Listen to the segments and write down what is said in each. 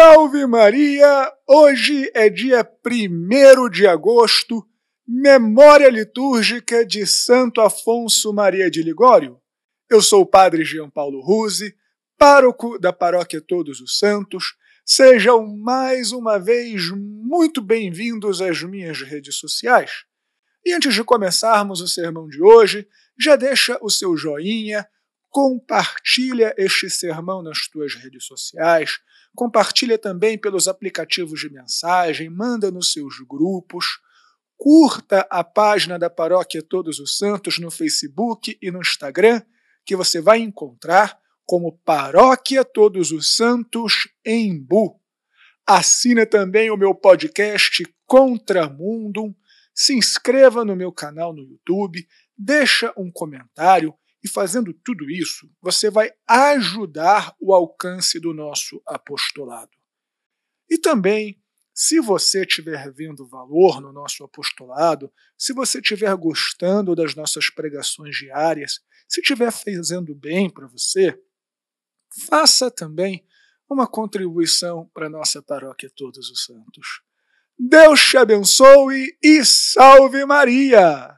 Salve Maria! Hoje é dia 1 de agosto, memória litúrgica de Santo Afonso Maria de Ligório. Eu sou o Padre Jean Paulo Ruse, pároco da Paróquia Todos os Santos. Sejam mais uma vez muito bem-vindos às minhas redes sociais. E antes de começarmos o sermão de hoje, já deixa o seu joinha, compartilha este sermão nas tuas redes sociais, compartilha também pelos aplicativos de mensagem, manda nos seus grupos, curta a página da Paróquia Todos os Santos no Facebook e no Instagram, que você vai encontrar como Paróquia Todos os Santos em Bu. Assina também o meu podcast Contramundum, se inscreva no meu canal no YouTube, deixa um comentário e fazendo tudo isso, você vai ajudar o alcance do nosso apostolado. E também, se você estiver vendo valor no nosso apostolado, se você estiver gostando das nossas pregações diárias, se estiver fazendo bem para você, faça também uma contribuição para a nossa paróquia Todos os Santos. Deus te abençoe e salve Maria!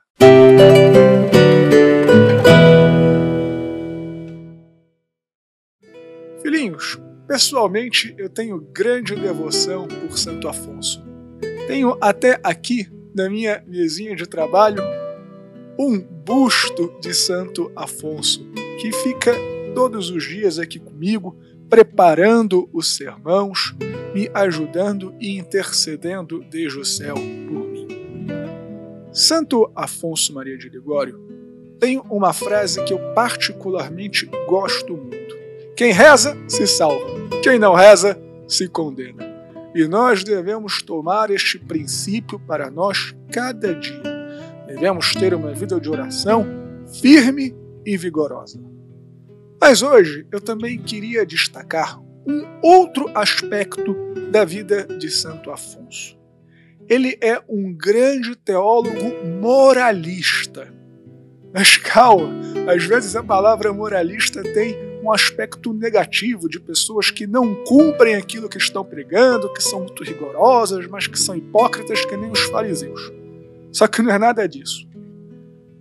Filhinhos, pessoalmente eu tenho grande devoção por Santo Afonso. Tenho até aqui, na minha mesinha de trabalho, um busto de Santo Afonso, que fica todos os dias aqui comigo, preparando os sermãos, me ajudando e intercedendo desde o céu por mim. Santo Afonso Maria de Ligório tem uma frase que eu particularmente gosto muito quem reza, se salva. Quem não reza, se condena. E nós devemos tomar este princípio para nós cada dia. Devemos ter uma vida de oração firme e vigorosa. Mas hoje eu também queria destacar um outro aspecto da vida de Santo Afonso. Ele é um grande teólogo moralista. Mas calma, às vezes a palavra moralista tem um aspecto negativo de pessoas que não cumprem aquilo que estão pregando, que são muito rigorosas, mas que são hipócritas que nem os fariseus. Só que não é nada disso.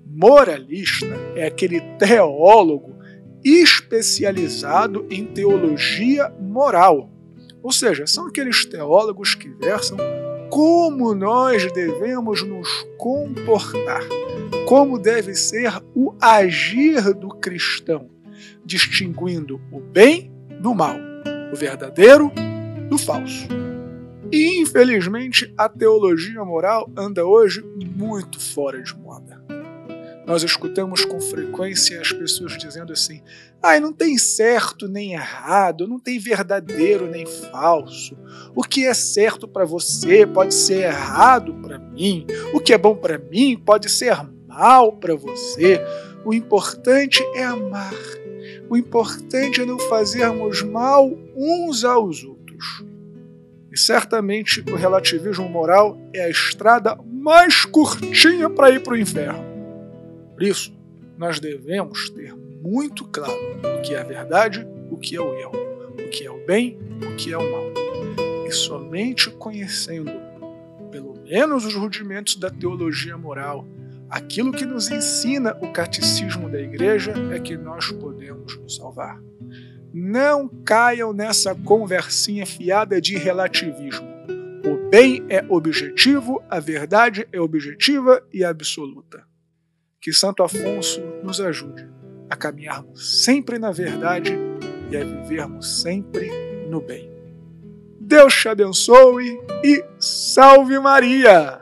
Moralista é aquele teólogo especializado em teologia moral. Ou seja, são aqueles teólogos que versam como nós devemos nos comportar, como deve ser o agir do cristão distinguindo o bem do mal, o verdadeiro do falso. E infelizmente a teologia moral anda hoje muito fora de moda. Nós escutamos com frequência as pessoas dizendo assim: ah, não tem certo nem errado, não tem verdadeiro nem falso. O que é certo para você pode ser errado para mim. O que é bom para mim pode ser mal para você. O importante é amar o importante é não fazermos mal uns aos outros. E certamente o relativismo moral é a estrada mais curtinha para ir para o inferno. Por isso, nós devemos ter muito claro o que é a verdade, o que é o erro, o que é o bem, o que é o mal. E somente conhecendo, pelo menos, os rudimentos da teologia moral, aquilo que nos ensina o catecismo da igreja é que nós podemos nos salvar. Não caiam nessa conversinha fiada de relativismo. O bem é objetivo, a verdade é objetiva e absoluta. Que Santo Afonso nos ajude a caminharmos sempre na verdade e a vivermos sempre no bem. Deus te abençoe e salve Maria!